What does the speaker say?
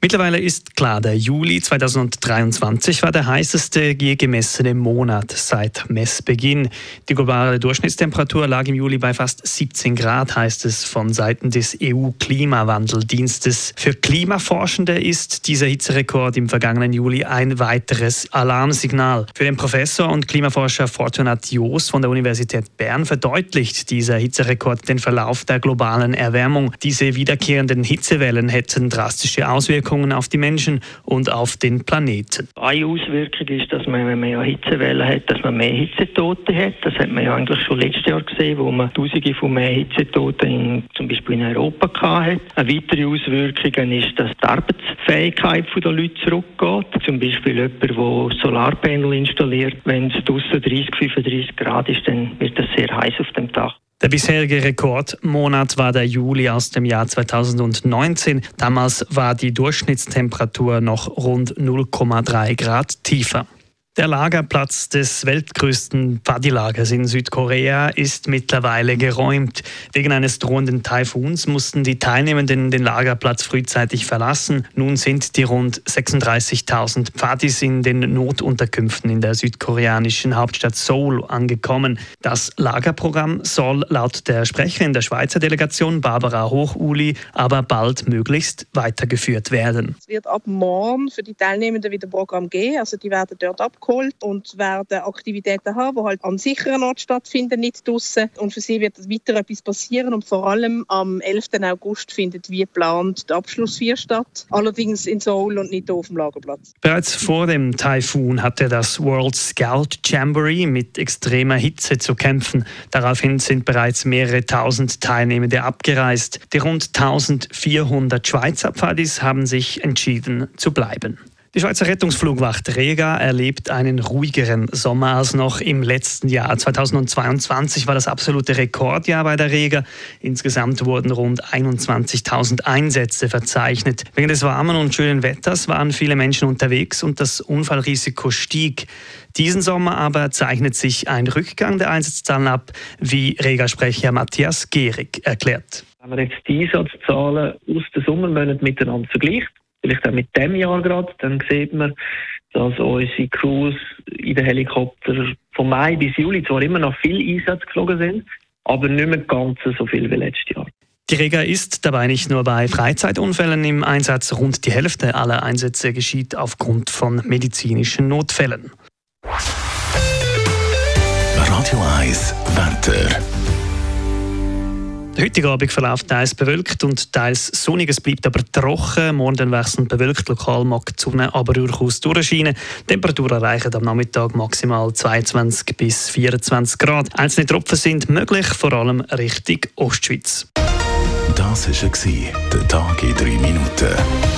Mittlerweile ist klar, der Juli 2023 war der heißeste je gemessene Monat seit Messbeginn. Die globale Durchschnittstemperatur lag im Juli bei fast 17 Grad, heißt es von Seiten des EU-Klimawandeldienstes. Für Klimaforschende ist dieser Hitzerekord im vergangenen Juli ein weiteres Alarmsignal. Für den Professor und Klimaforscher Fortunat Joos von der Universität Bern verdeutlicht dieser Hitzerekord den Verlauf der globalen Erwärmung. Diese wiederkehrenden Hitzewellen hätten drastische Auswirkungen Auswirkungen auf die Menschen und auf den Planeten. Eine Auswirkung ist, dass man, wenn man ja Hitzewellen hat, dass man mehr Hitzetote hat. Das hat man ja eigentlich schon letztes Jahr gesehen, wo man Tausende von mehr Hitzetoten in, zum Beispiel in Europa hatte. Eine weitere Auswirkung ist, dass die Arbeitsfähigkeit der Leute zurückgeht. Zum Beispiel jemand, der Solarpanel installiert. Wenn es draußen 30, 35 Grad ist, dann wird es sehr heiß auf dem Dach. Der bisherige Rekordmonat war der Juli aus dem Jahr 2019. Damals war die Durchschnittstemperatur noch rund 0,3 Grad tiefer. Der Lagerplatz des weltgrößten Pfadilagers in Südkorea ist mittlerweile geräumt. Wegen eines drohenden Taifuns mussten die Teilnehmenden den Lagerplatz frühzeitig verlassen. Nun sind die rund 36.000 Pfadis in den Notunterkünften in der südkoreanischen Hauptstadt Seoul angekommen. Das Lagerprogramm soll laut der Sprecherin der Schweizer Delegation Barbara Hochuli aber bald möglichst weitergeführt werden. Es wird ab morgen für die Teilnehmenden wieder Programm geben. Also die werden dort abgeholt abgeholt und werden Aktivitäten haben, die halt an sicheren Ort stattfinden, nicht draussen. Und für sie wird weiter etwas passieren und vor allem am 11. August findet wie geplant der Abschlussfeier statt. Allerdings in Seoul und nicht auf dem Lagerplatz. Bereits vor dem Taifun hatte das World Scout Jamboree mit extremer Hitze zu kämpfen. Daraufhin sind bereits mehrere tausend Teilnehmende abgereist. Die rund 1400 Schweizer Pfadis haben sich entschieden zu bleiben. Die Schweizer Rettungsflugwacht Rega erlebt einen ruhigeren Sommer als noch im letzten Jahr. 2022 war das absolute Rekordjahr bei der Rega. Insgesamt wurden rund 21.000 Einsätze verzeichnet. Wegen des warmen und schönen Wetters waren viele Menschen unterwegs und das Unfallrisiko stieg. Diesen Sommer aber zeichnet sich ein Rückgang der Einsatzzahlen ab, wie Rega-Sprecher Matthias Gehrig erklärt. Wenn man jetzt die Einsatzzahlen aus den Sommermonaten miteinander vergleicht, vielleicht auch mit dem Jahr gerade, dann sieht man, dass unsere Crews in den Helikoptern von Mai bis Juli zwar immer noch viel Einsatz geflogen sind, aber nicht mehr ganz so viel wie letztes Jahr. Die Rega ist dabei nicht nur bei Freizeitunfällen im Einsatz, rund die Hälfte aller Einsätze geschieht aufgrund von medizinischen Notfällen. Radio 1 Wetter. Der heutige Abend verläuft teils bewölkt und teils sonnig. Es bleibt aber trocken. Morgen wechselnd bewölkt. Lokal mag die Sonne aber durchaus durchscheinen. Temperaturen erreichen am Nachmittag maximal 22 bis 24 Grad. Einzelne Tropfen sind möglich, vor allem Richtung Ostschweiz. Das war der Tag in drei Minuten.